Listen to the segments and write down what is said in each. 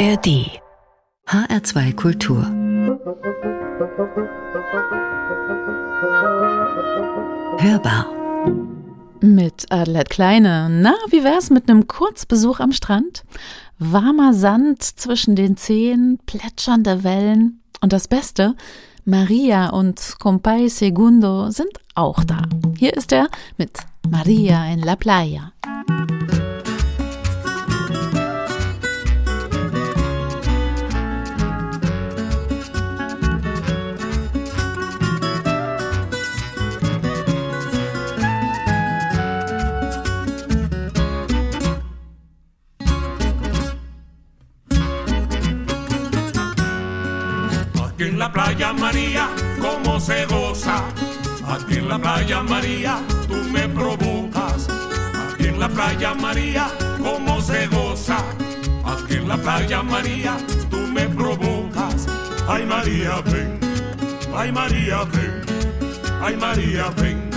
ARD HR2 Kultur Hörbar mit Adelheid Kleine. Na, wie wär's mit einem Kurzbesuch am Strand? Warmer Sand zwischen den Zehen, plätschernde Wellen. Und das Beste, Maria und Compay Segundo sind auch da. Hier ist er mit Maria in la Playa. La playa María, cómo se goza. Aquí en la playa María, tú me provocas. Aquí en la playa María, cómo se goza. Aquí en la playa María, tú me provocas. Ay María, ven. Ay María, ven. Ay María, ven.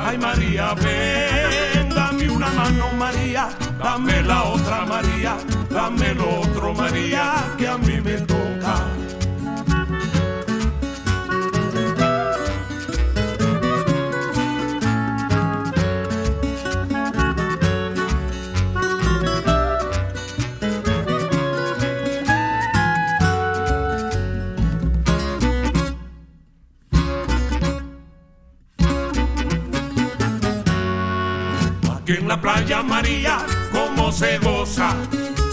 Ay María, ven. Dame una mano María, dame la otra María, dame lo otro María, que a mí me toca. En la playa María, cómo se goza.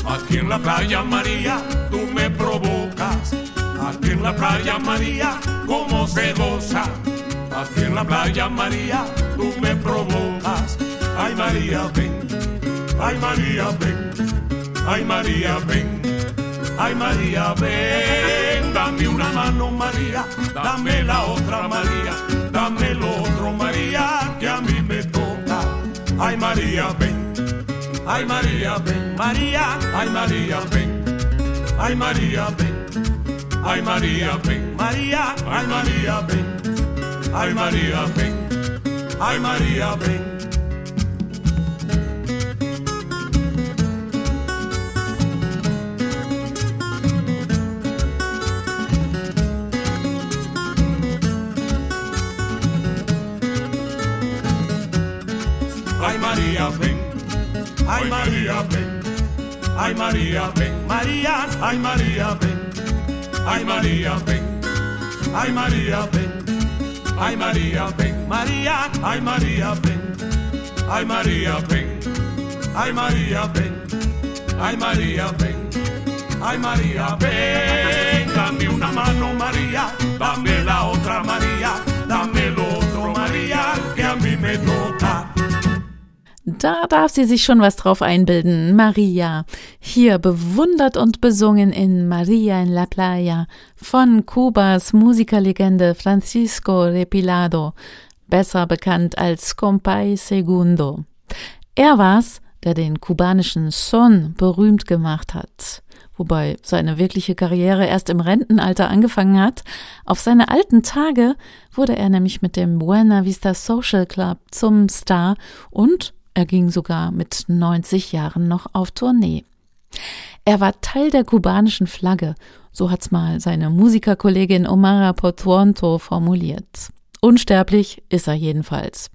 Aquí en la playa María, tú me provocas. Aquí en la playa María, cómo se goza. Aquí en la playa María, tú me provocas. Ay María, ven. Ay María, ven. Ay María, ven. Ay María, ven. Dame una mano María, dame la otra María, dame lo otro María, que a mí. Ay María, ven. Ay María, ven. María, ay María, ven. Ay María, ven. Ay María, ven. María, ay María, ven. Ay María, ven. Ay María, ven. María, ven. Ay María, ven. Ay María, ven. María, ay María, ven. Ay María, ven. Ay María, ven. Ay María, ven. María, ay María, ven. Ay María, ven. Ay María, ven. Ay María, ven. Ay María, ven. Dame una mano, María. Dame la otra, María. Dame lo otro, María, que a mí me toca. Da darf sie sich schon was drauf einbilden. Maria. Hier bewundert und besungen in Maria in la Playa von Kubas Musikerlegende Francisco Repilado, besser bekannt als Compay Segundo. Er war's, der den kubanischen Son berühmt gemacht hat. Wobei seine wirkliche Karriere erst im Rentenalter angefangen hat. Auf seine alten Tage wurde er nämlich mit dem Buena Vista Social Club zum Star und er ging sogar mit 90 Jahren noch auf Tournee. Er war Teil der kubanischen Flagge, so hat's mal seine Musikerkollegin Omara Portuonto formuliert. Unsterblich ist er jedenfalls.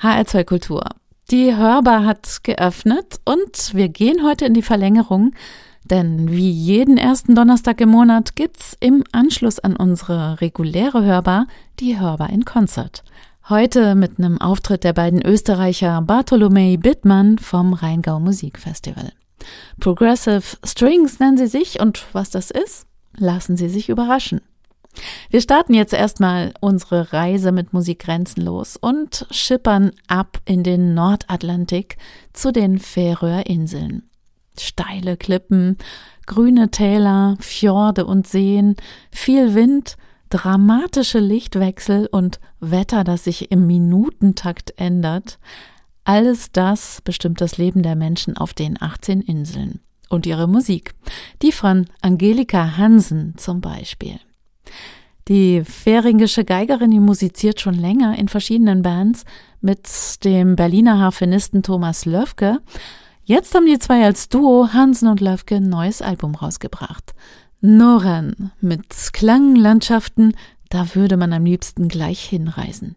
HR2 Kultur. Die Hörbar hat geöffnet und wir gehen heute in die Verlängerung, denn wie jeden ersten Donnerstag im Monat gibt's im Anschluss an unsere reguläre Hörbar die Hörbar in Konzert. Heute mit einem Auftritt der beiden Österreicher Bartolomei Bittmann vom Rheingau Musikfestival. Progressive Strings nennen sie sich und was das ist, lassen Sie sich überraschen. Wir starten jetzt erstmal unsere Reise mit Musik grenzenlos und schippern ab in den Nordatlantik zu den Färöerinseln. Steile Klippen, grüne Täler, Fjorde und Seen, viel Wind dramatische Lichtwechsel und Wetter, das sich im Minutentakt ändert, alles das bestimmt das Leben der Menschen auf den 18 Inseln. Und ihre Musik, die von Angelika Hansen zum Beispiel. Die färingische Geigerin, die musiziert schon länger in verschiedenen Bands mit dem Berliner Harfenisten Thomas Löfke. Jetzt haben die zwei als Duo Hansen und Löfke ein neues Album rausgebracht. Noran mit Klanglandschaften, da würde man am liebsten gleich hinreisen.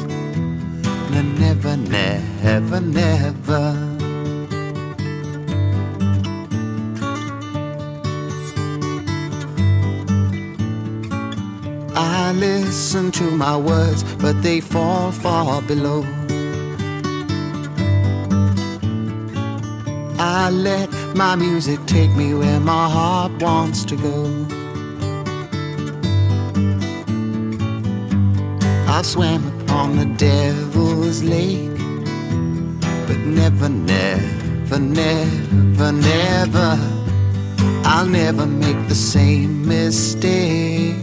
never, never, never. I listen to my words, but they fall far below. I let my music take me where my heart wants to go. I've swam on the devil's lake. But never, never, never, never, I'll never make the same mistake.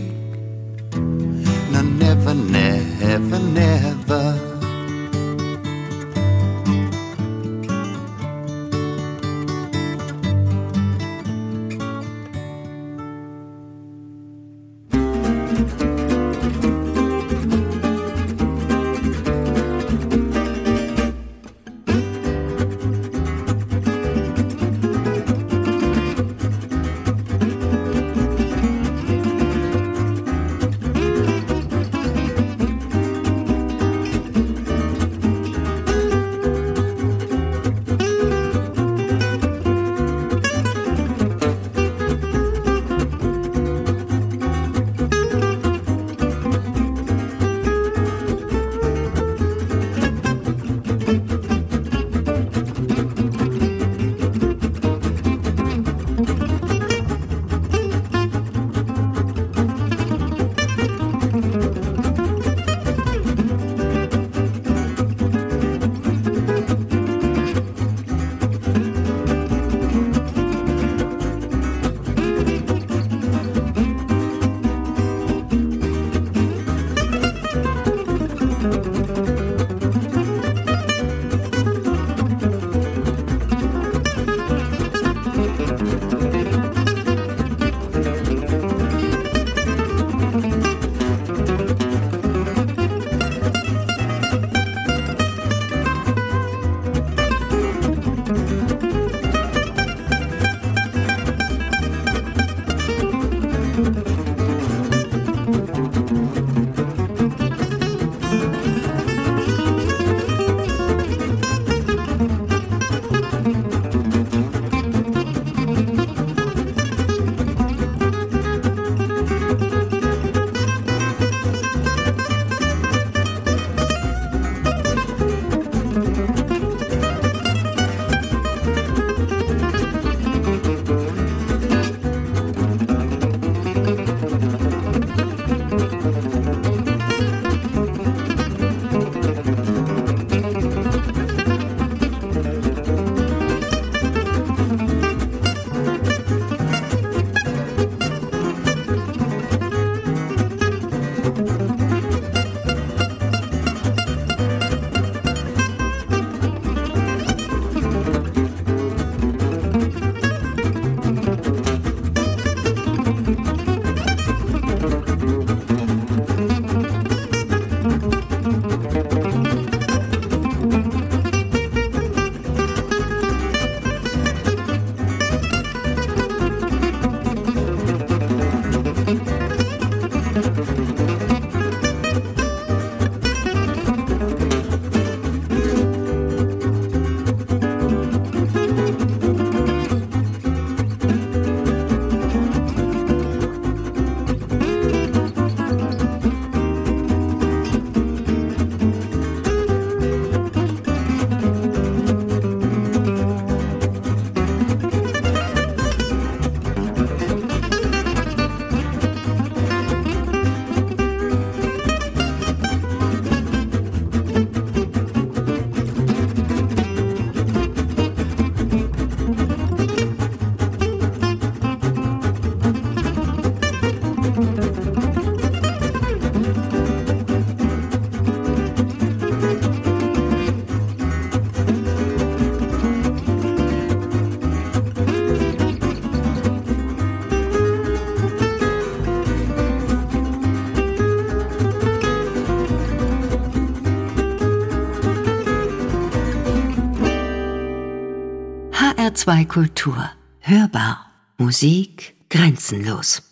HR2 Kultur. Hörbar. Musik grenzenlos.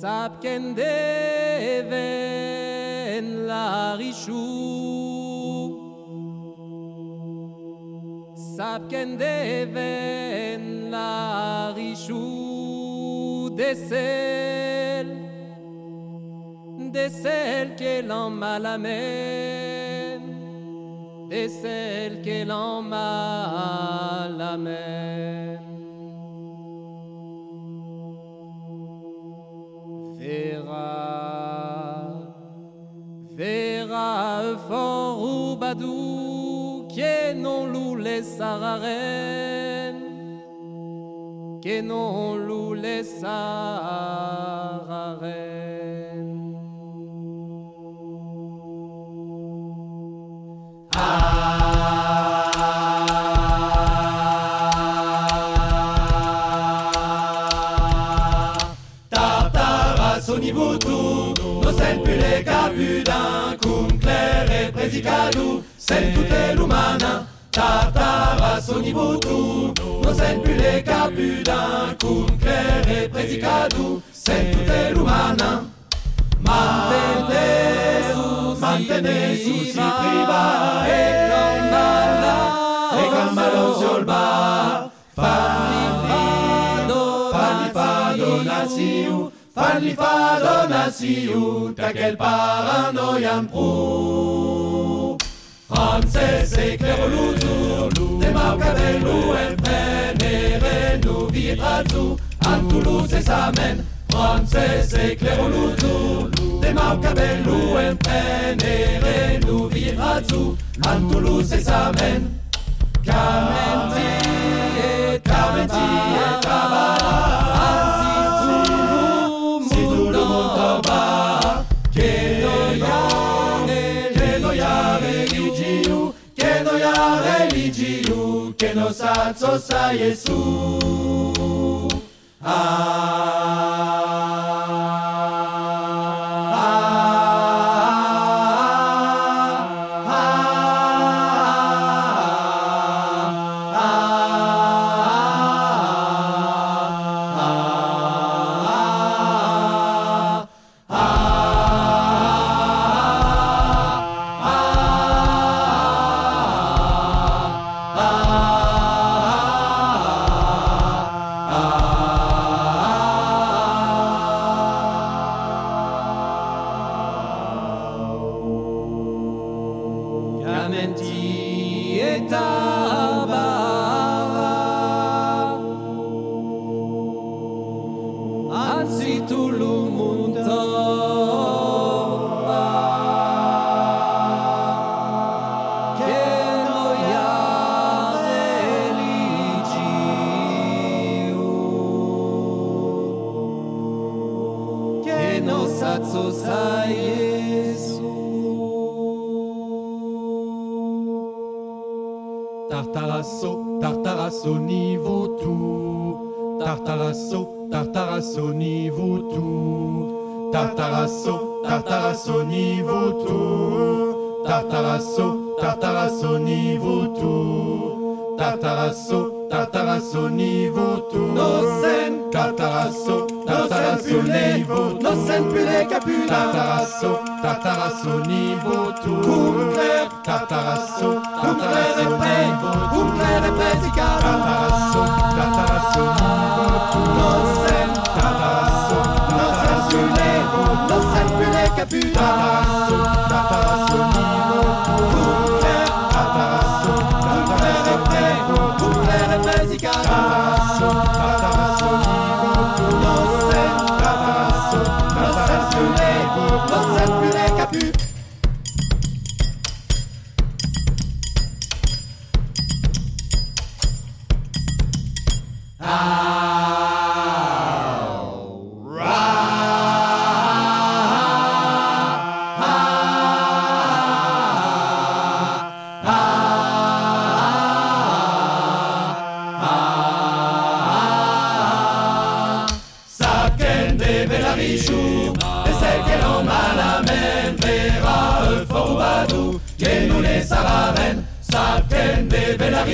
Sapken deven la richou Sapken deven la richou de sel de celle que et celle qu'elle emmalle. Amen. Vera, Vera, fort badou, que non lou les sararènes, que non lou les sararènes. Tartaras au niveau tout, nos scènes plus les cabus d'un coup, clair et présicadou, celle tout est l'oumana. Tartaras au niveau tout, nos scènes plus les cabus d'un coup, clair et présicadou, celle tout est l'oumana. Maintenez, maintenez, souci privat. Fanfaron hasi utak elparan oian pru Frantzez eklero luzu Demarka beluen pren eren du bietratzu Antu luz ez amen Frantzez eklero luzu Demarka beluen pren eren du bietratzu Antu luz ez amen Kamentie, kamentie, kamentie, kamentie, kamentie, kamentie, kamentie, kamentie, kamentie, kamentie, kamentie, kamentie, kamentie, kamentie, que nos atsosa Jesús. Ah.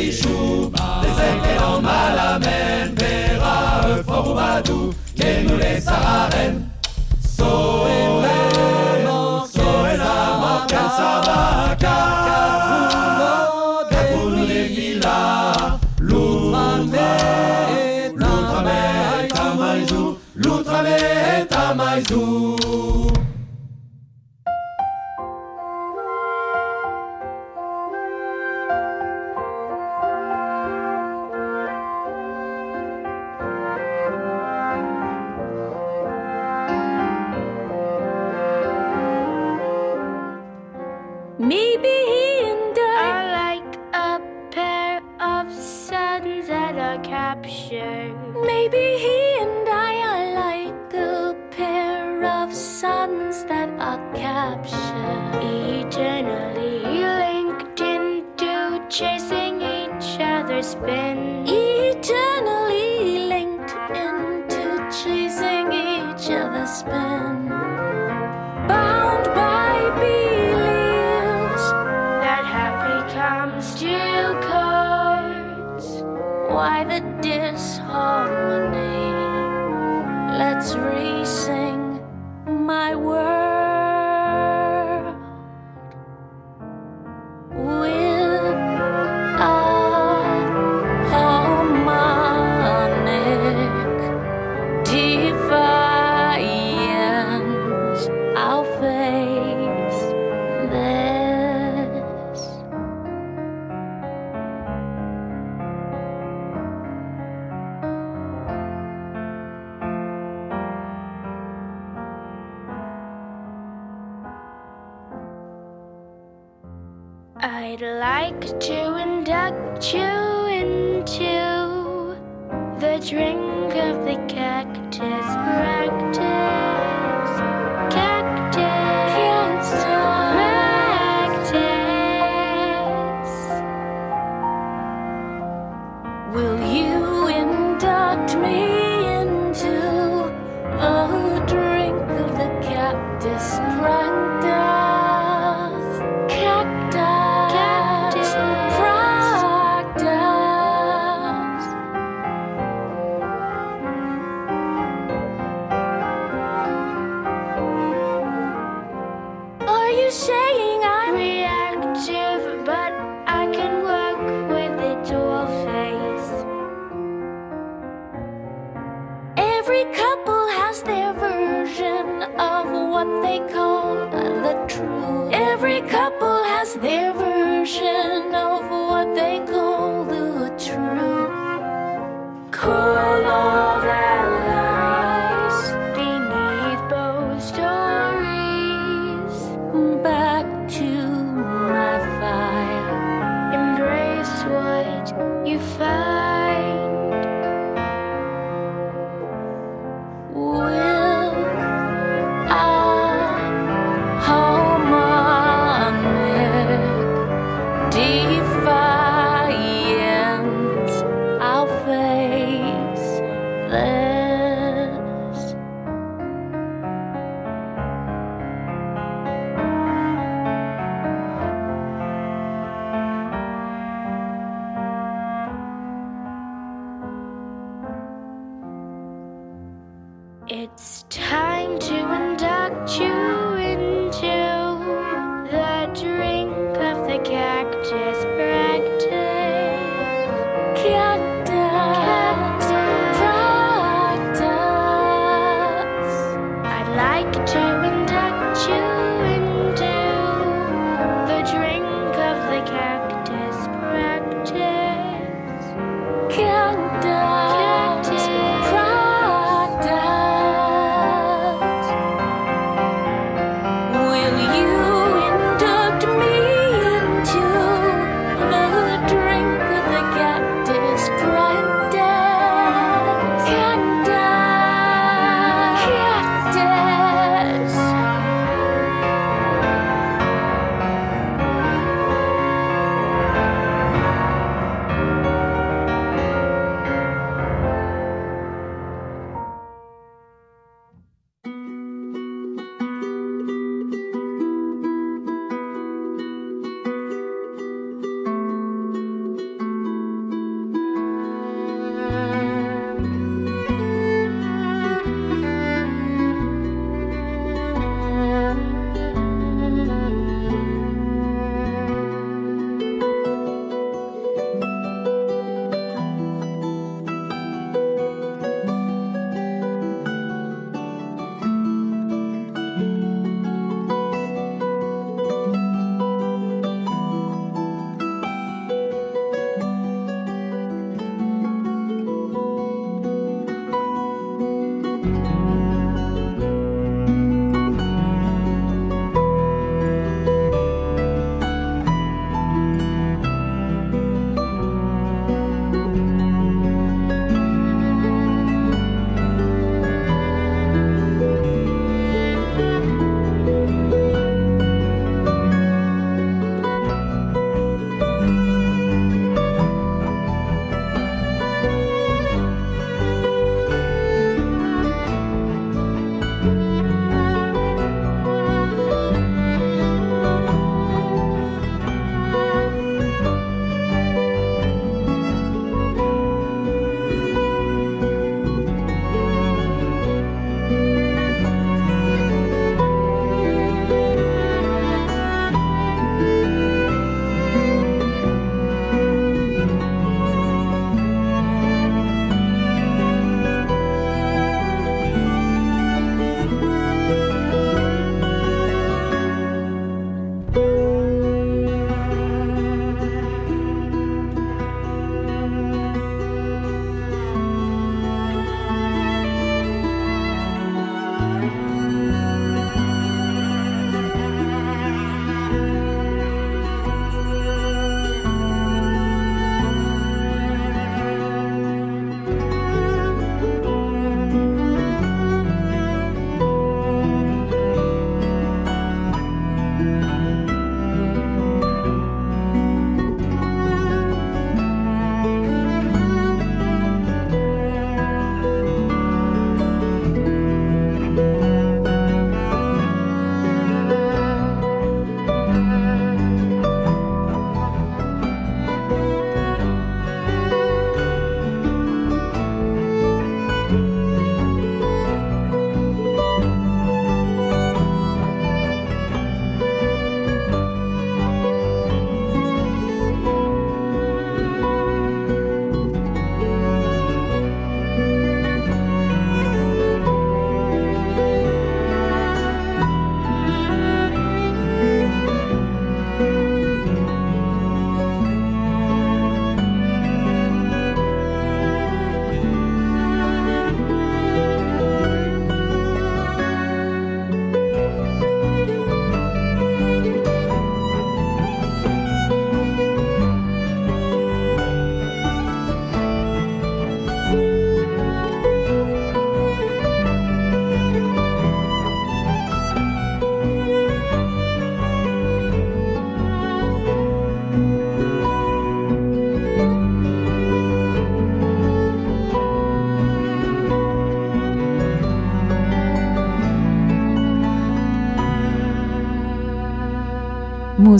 Richou, les en Malamène, Vera, Euphor ou Badou, Kenou les Saharen, Soélène, Soélama, Kansabaka, Katrou, les villas, l'outre-mer, l'outre-mer, Tamaizou, l'outre-mer,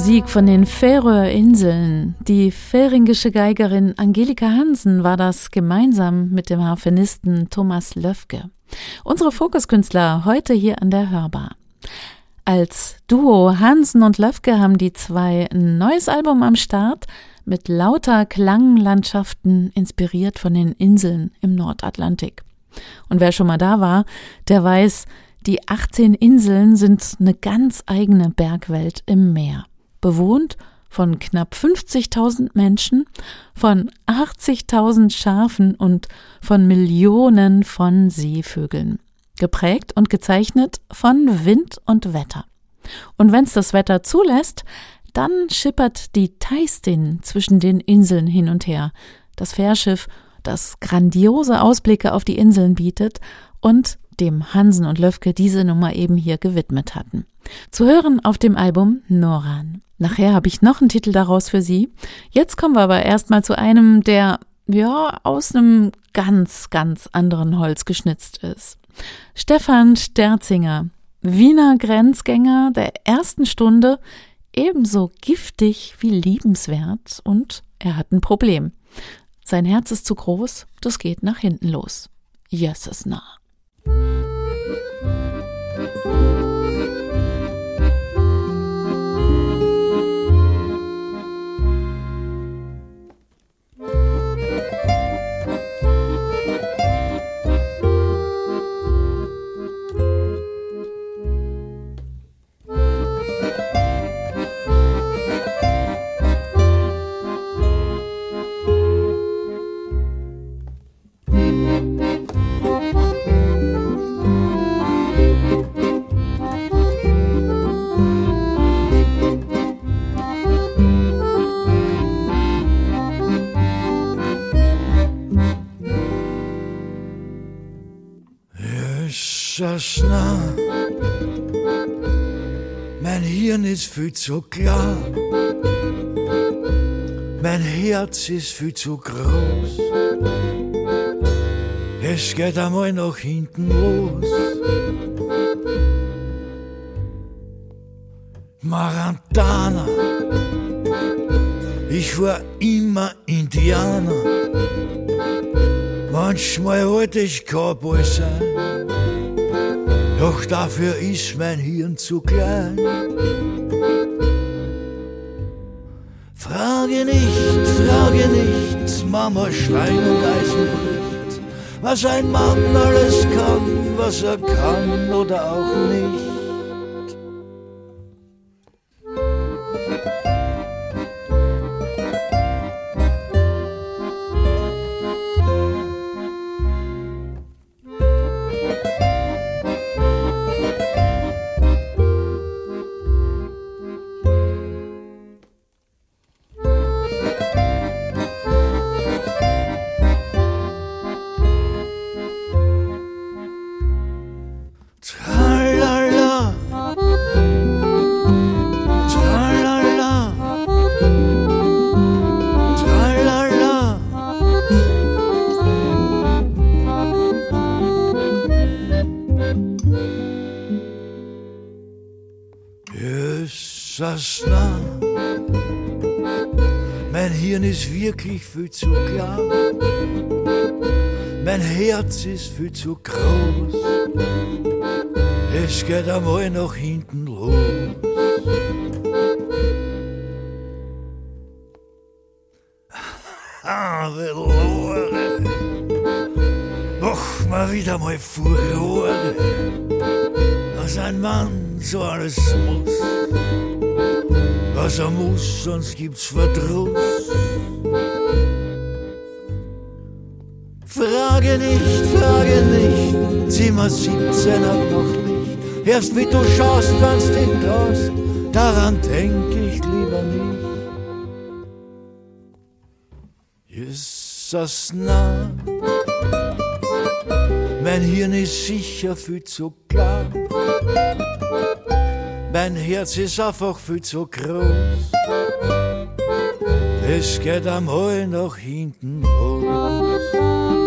Musik von den Färöerinseln. Die färingische Geigerin Angelika Hansen war das gemeinsam mit dem Harfenisten Thomas Löfke. Unsere Fokuskünstler heute hier an der Hörbar. Als Duo Hansen und Löfke haben die zwei ein neues Album am Start mit lauter Klanglandschaften inspiriert von den Inseln im Nordatlantik. Und wer schon mal da war, der weiß, die 18 Inseln sind eine ganz eigene Bergwelt im Meer, bewohnt von knapp 50.000 Menschen, von 80.000 Schafen und von Millionen von Seevögeln, geprägt und gezeichnet von Wind und Wetter. Und wenn's das Wetter zulässt, dann schippert die Teistin zwischen den Inseln hin und her, das Fährschiff, das grandiose Ausblicke auf die Inseln bietet und dem Hansen und Löfke diese Nummer eben hier gewidmet hatten. Zu hören auf dem Album Noran. Nachher habe ich noch einen Titel daraus für Sie. Jetzt kommen wir aber erstmal zu einem, der ja aus einem ganz, ganz anderen Holz geschnitzt ist. Stefan Sterzinger, Wiener Grenzgänger der ersten Stunde, ebenso giftig wie liebenswert und er hat ein Problem. Sein Herz ist zu groß, das geht nach hinten los. Yes, ist nah. Nah. Mein Hirn ist viel zu klar. Mein Herz ist viel zu groß. Es geht einmal nach hinten los. Marantana, ich war immer Indianer. Manchmal wollte ich Cowboy sein. Doch dafür ist mein Hirn zu klein. Frage nicht, frage nicht, Mama Stein und Eisen bricht, was ein Mann alles kann, was er kann oder auch nicht. Das nah. Mein Hirn ist wirklich viel zu klar. Mein Herz ist viel zu groß. Es geht einmal nach hinten sonst gibt's Verdruss. Frage nicht, frage nicht, Zimmer 17 hat noch nicht. Erst wie du schaust, wann's dich traust, daran denk ich lieber nicht. Das nah? Mein Hirn ist sicher viel zu klar. Mein Herz ist einfach viel zu groß. Es geht einmal nach hinten los.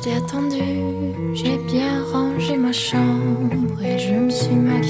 je t'ai attendu, j'ai bien rangé ma chambre et je me suis maquillée.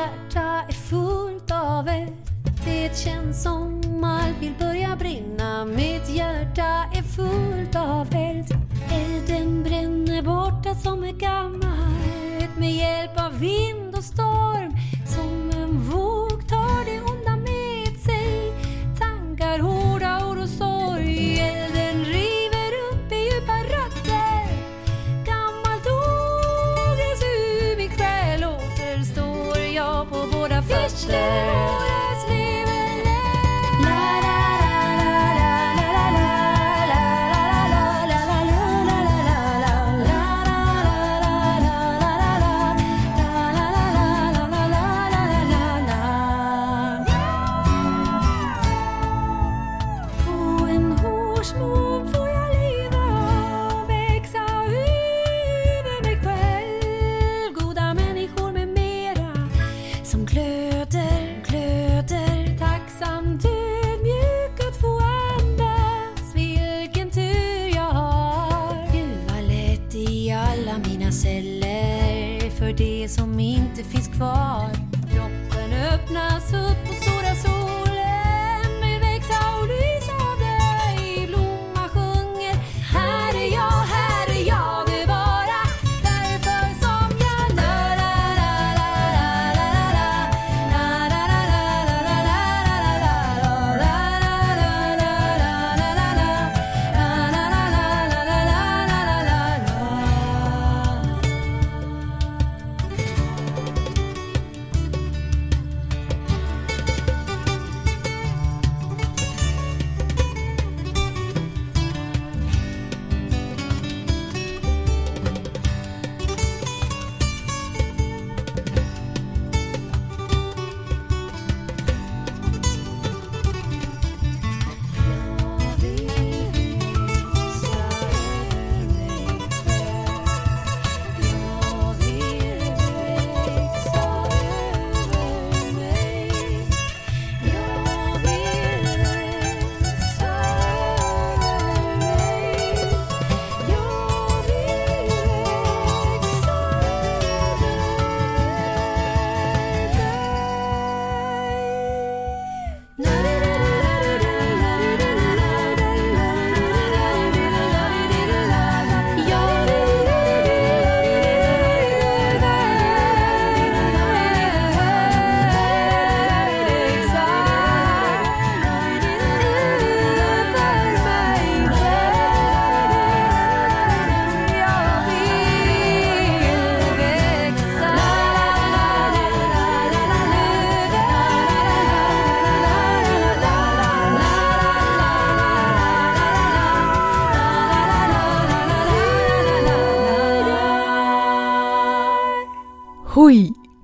hjärta är fullt av er. Det känns som allt vill börja brinna. Mitt hjärta är fullt av eld. Elden bränner borta som är gammalt Med hjälp av vind och storm thought.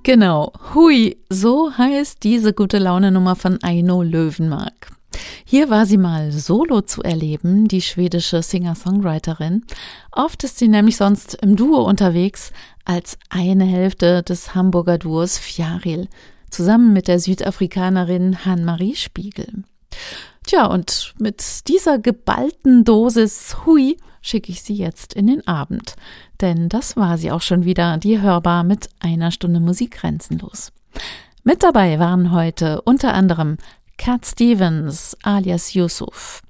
Genau, Hui, so heißt diese gute Laune-Nummer von Aino Löwenmark. Hier war sie mal solo zu erleben, die schwedische Singer-Songwriterin. Oft ist sie nämlich sonst im Duo unterwegs, als eine Hälfte des Hamburger Duos Fjaril, zusammen mit der Südafrikanerin Hann-Marie Spiegel. Tja, und mit dieser geballten Dosis Hui schicke ich Sie jetzt in den Abend. Denn das war sie auch schon wieder, die hörbar mit einer Stunde Musik grenzenlos. Mit dabei waren heute unter anderem Cat Stevens alias Yusuf,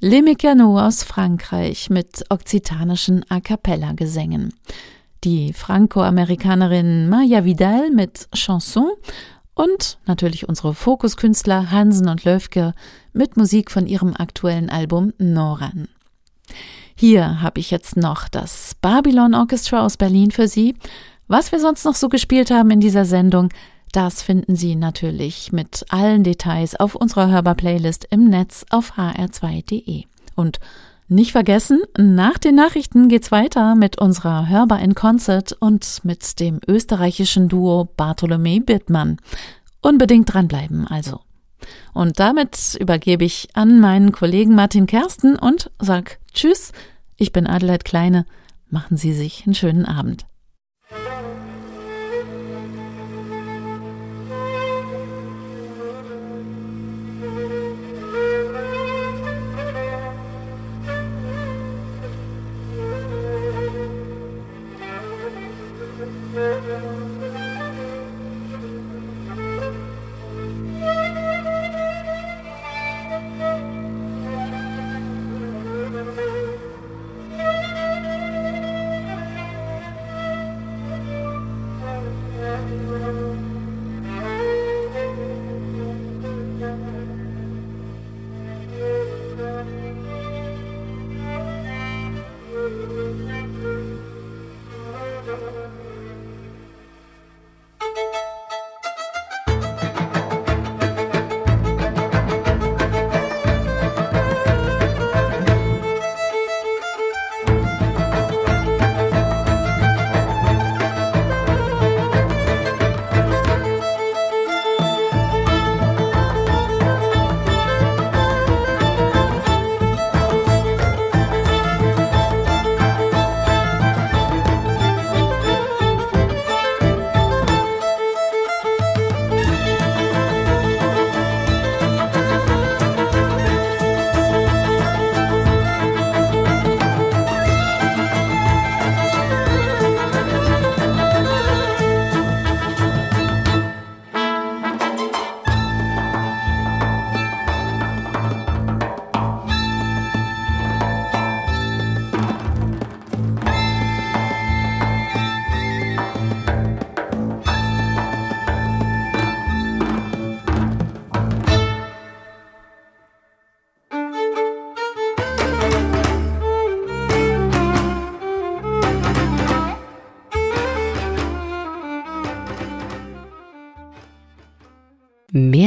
Le Mécano aus Frankreich mit okzitanischen A cappella Gesängen, die Franco-Amerikanerin Maya Vidal mit Chanson und natürlich unsere Fokuskünstler Hansen und Löfke mit Musik von ihrem aktuellen Album Noran. Hier habe ich jetzt noch das Babylon Orchestra aus Berlin für Sie. Was wir sonst noch so gespielt haben in dieser Sendung, das finden Sie natürlich mit allen Details auf unserer Hörbar-Playlist im Netz auf hr2.de. Und nicht vergessen, nach den Nachrichten geht's weiter mit unserer Hörbar in Concert und mit dem österreichischen Duo Bartholomä Bittmann. Unbedingt dranbleiben also. Und damit übergebe ich an meinen Kollegen Martin Kersten und sag Tschüss, ich bin Adelheid Kleine. Machen Sie sich einen schönen Abend.